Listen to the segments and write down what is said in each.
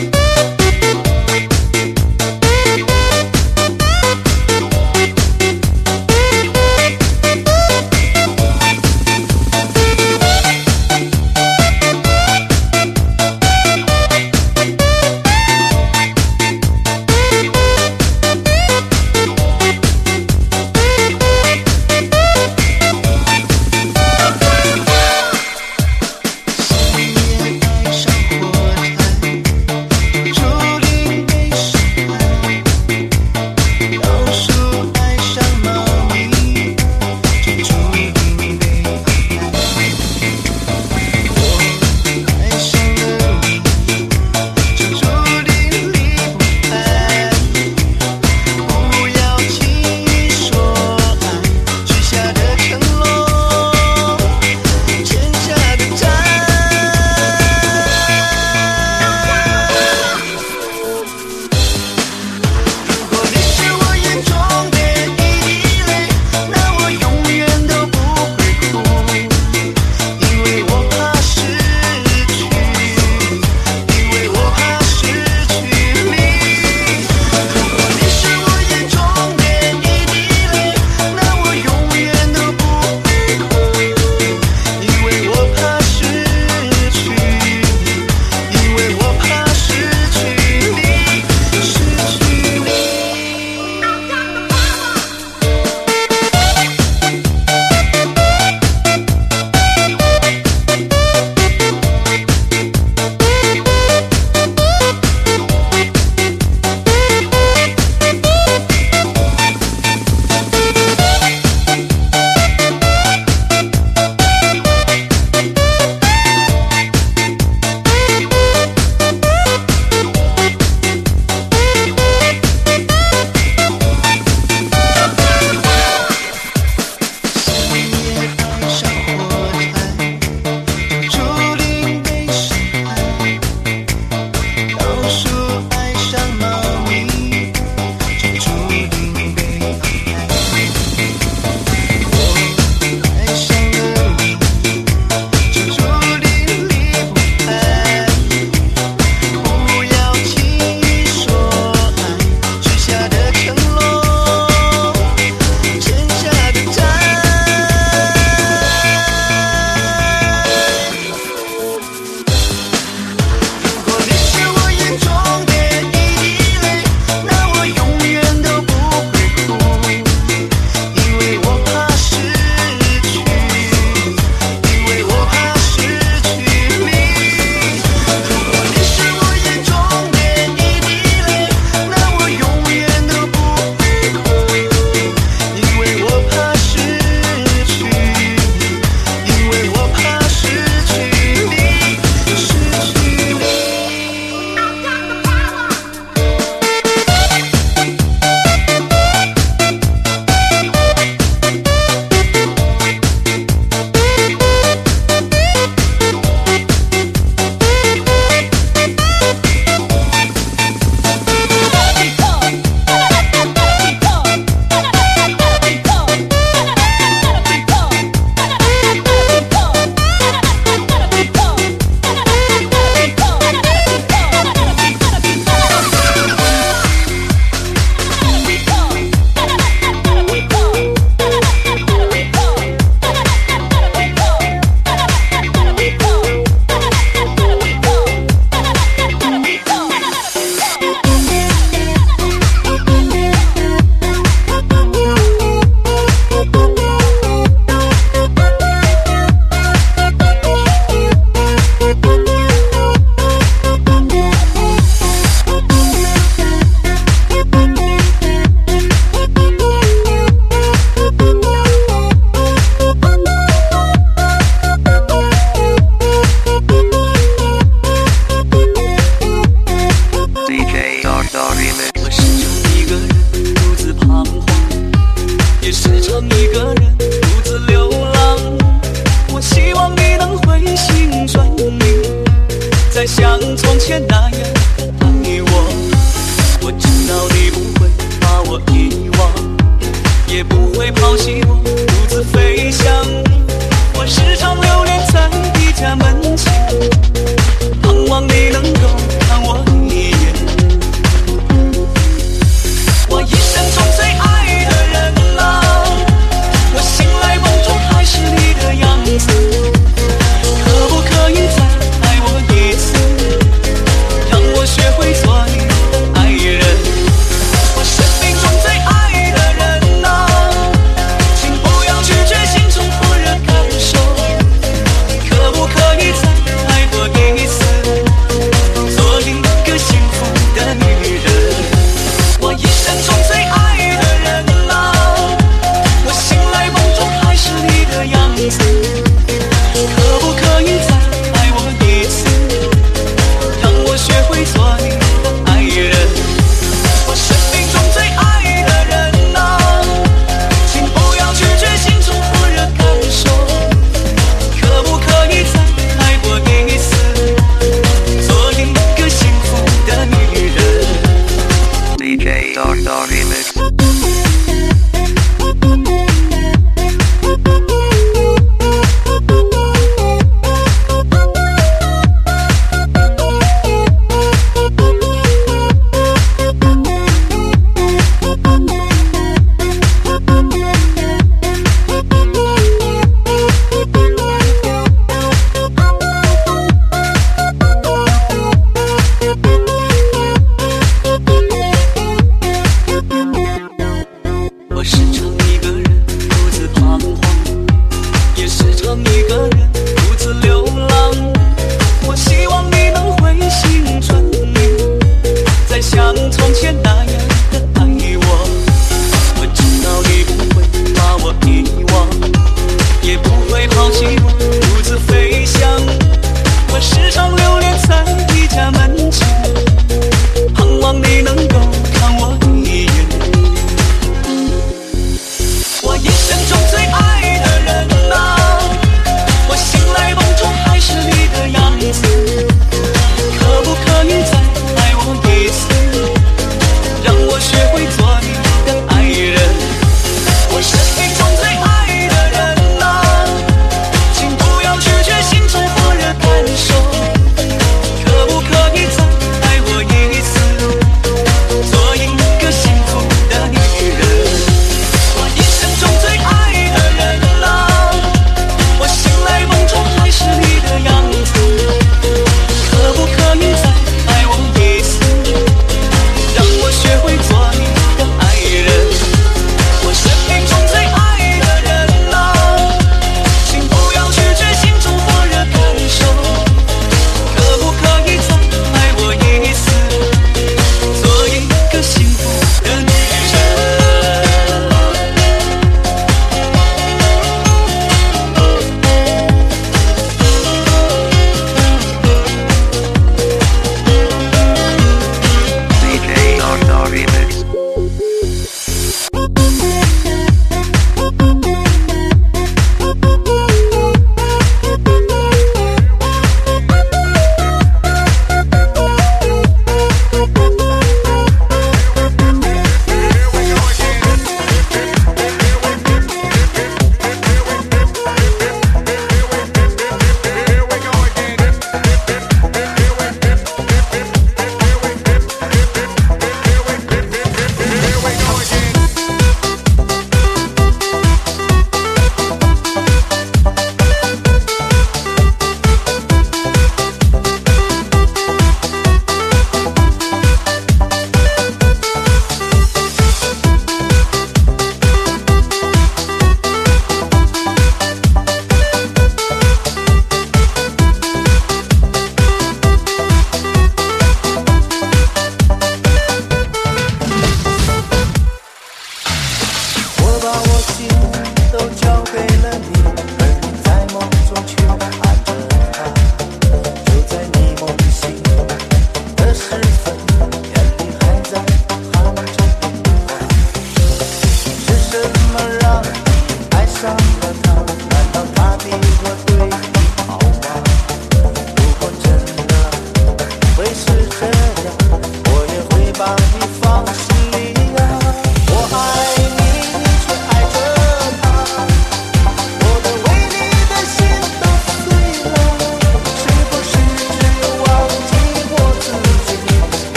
深夜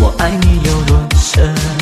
我爱你有多深。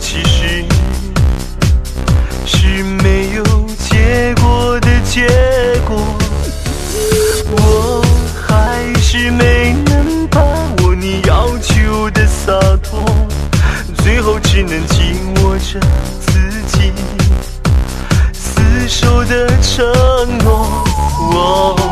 其实，是没有结果的结果。我还是没能把握你要求的洒脱，最后只能紧握着自己死守的承诺。我。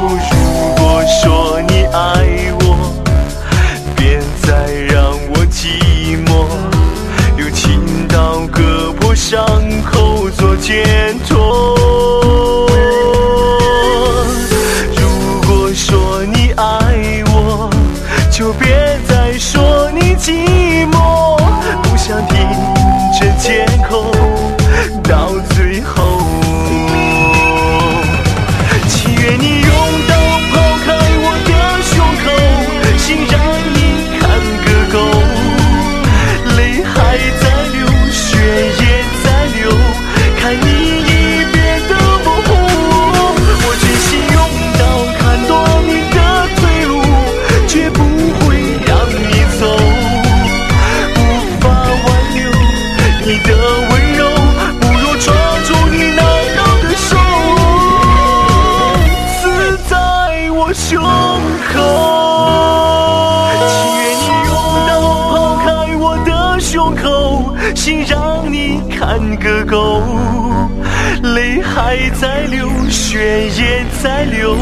个够，泪还在流，血也在流，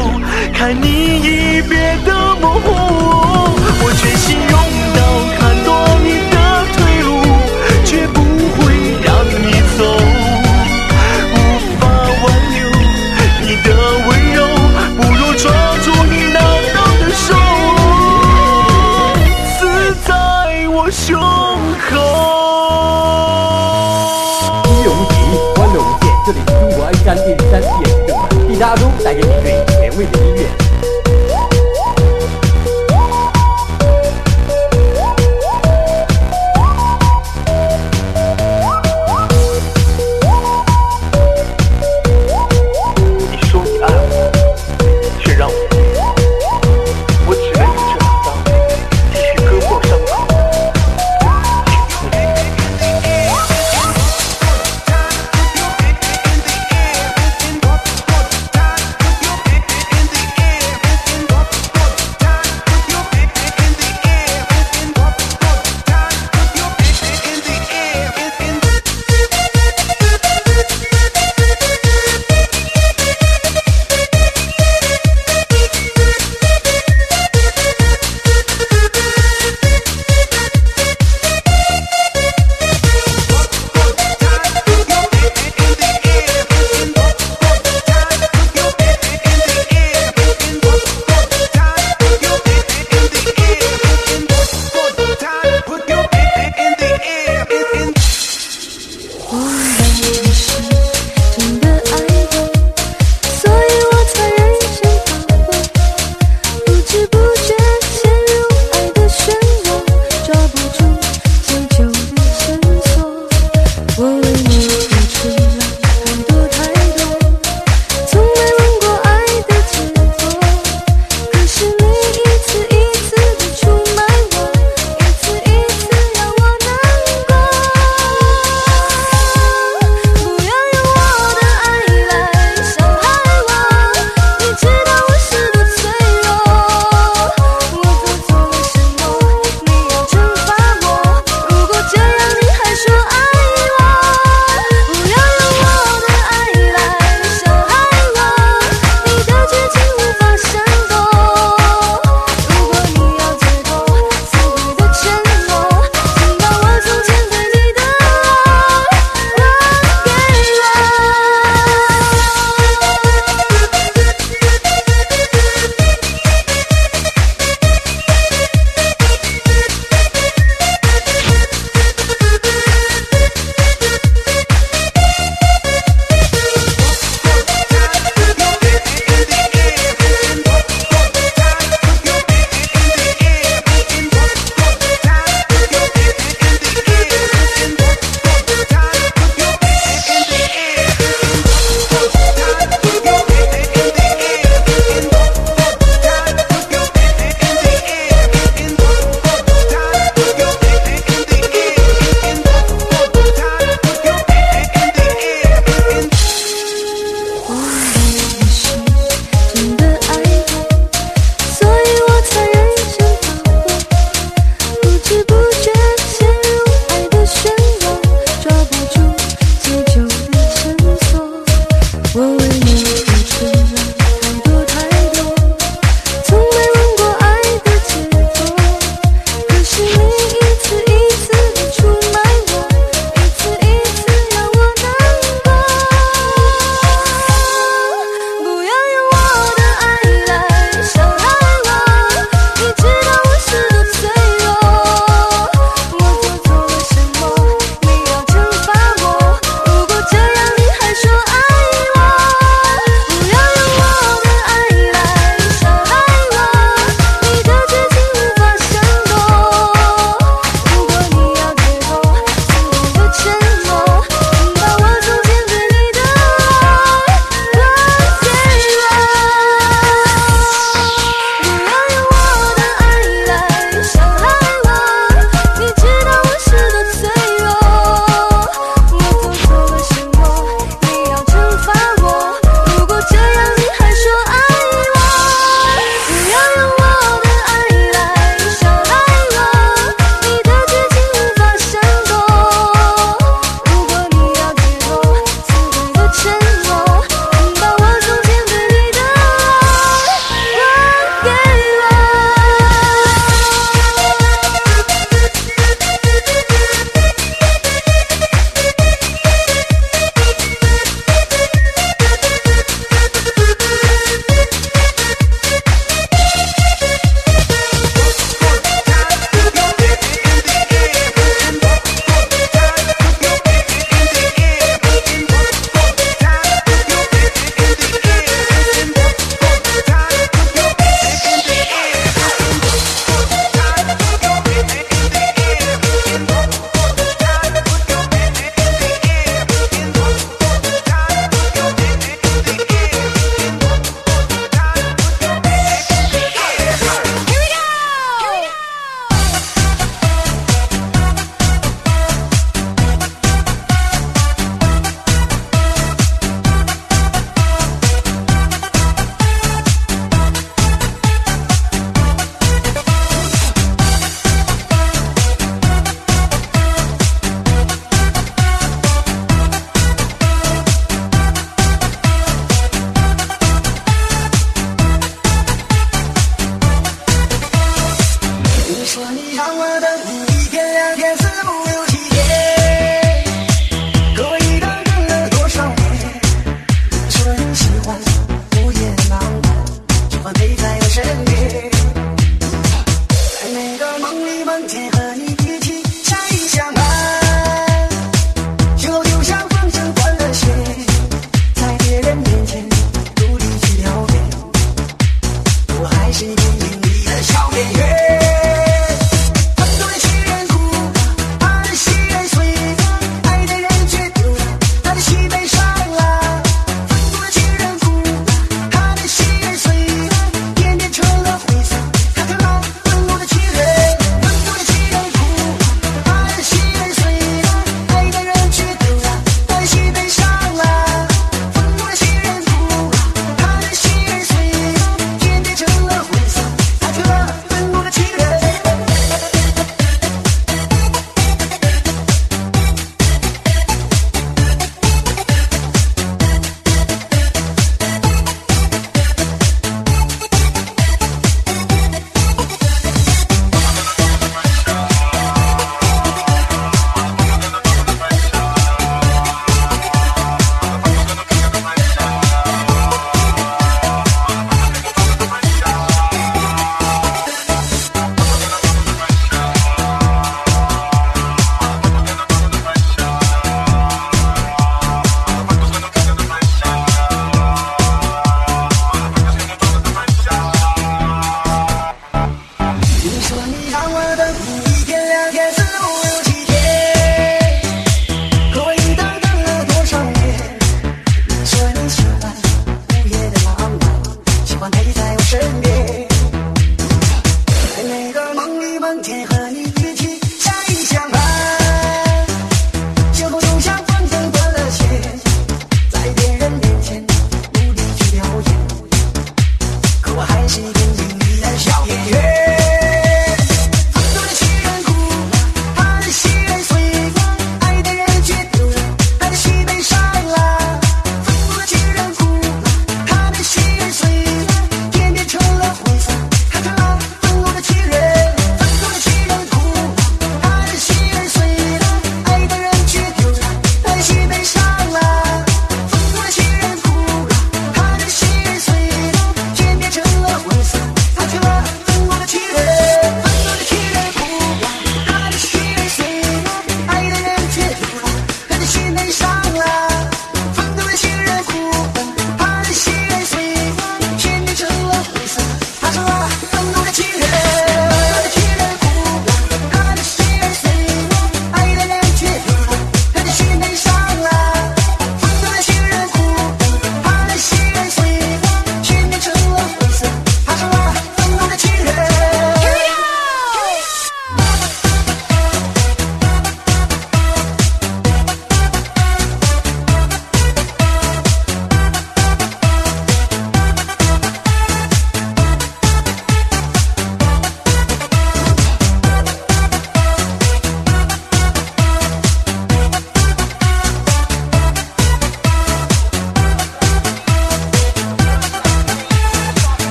看你一别的模糊。带给你最前卫的音乐。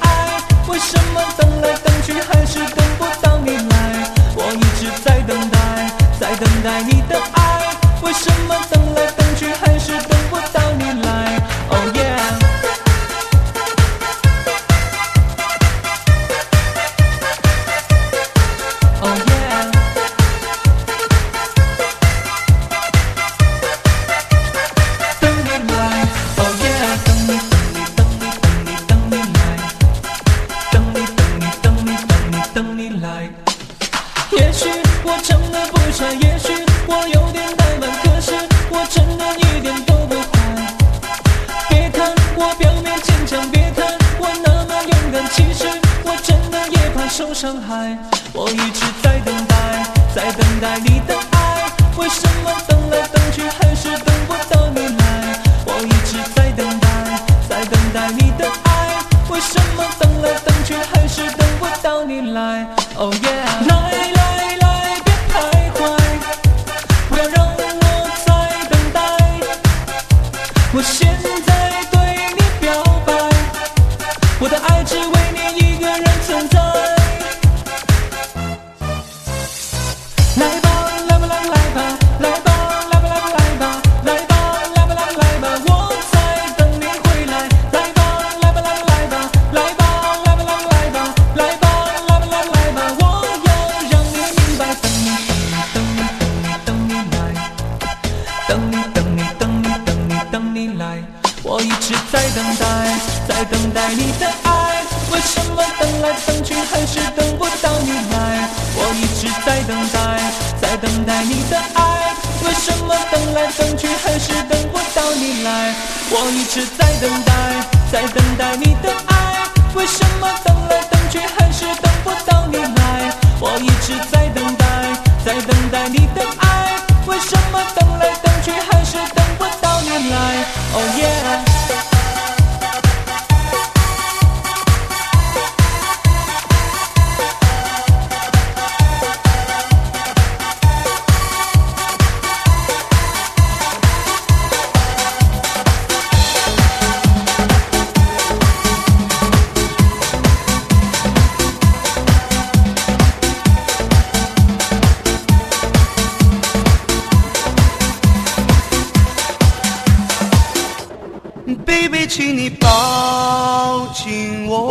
爱为什么等来等去还是等不到你来？我一直在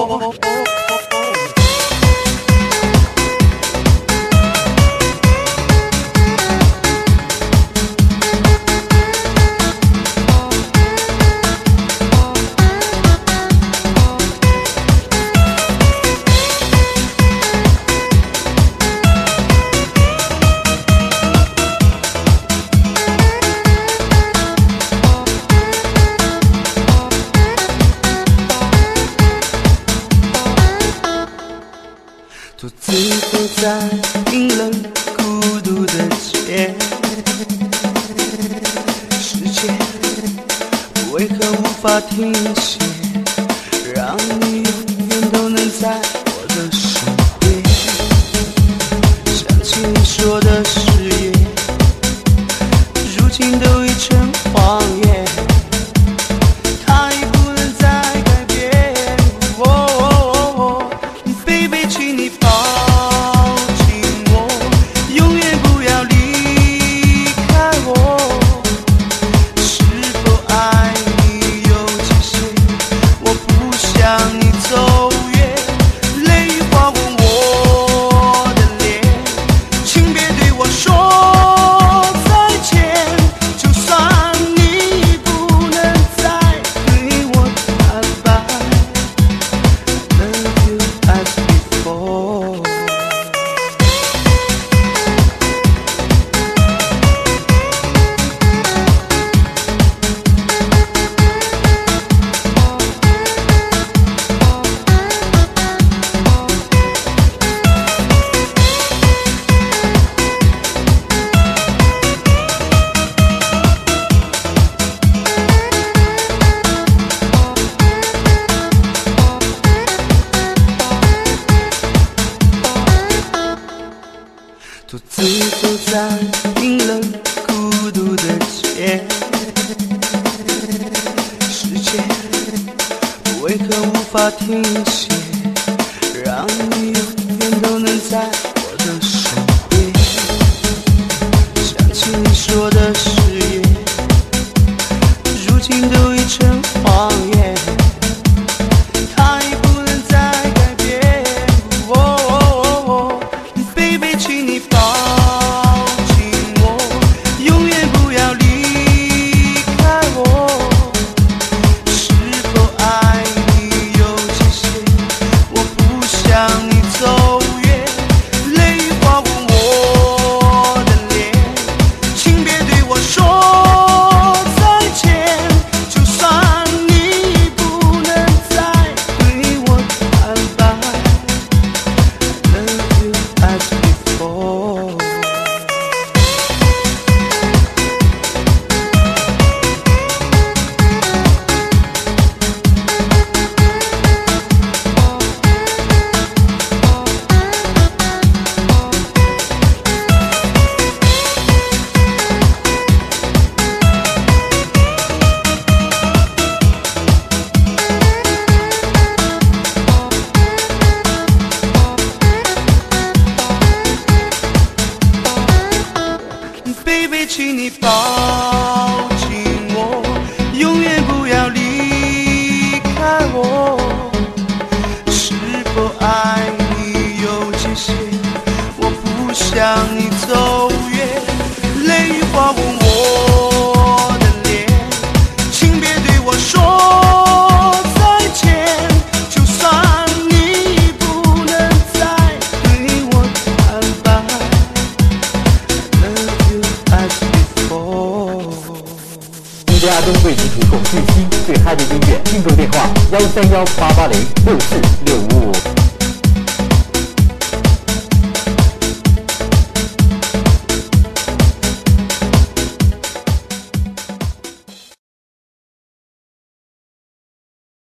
oh, oh, oh. 独自走在冰冷孤独的街世界为何无法停歇让你永远都能在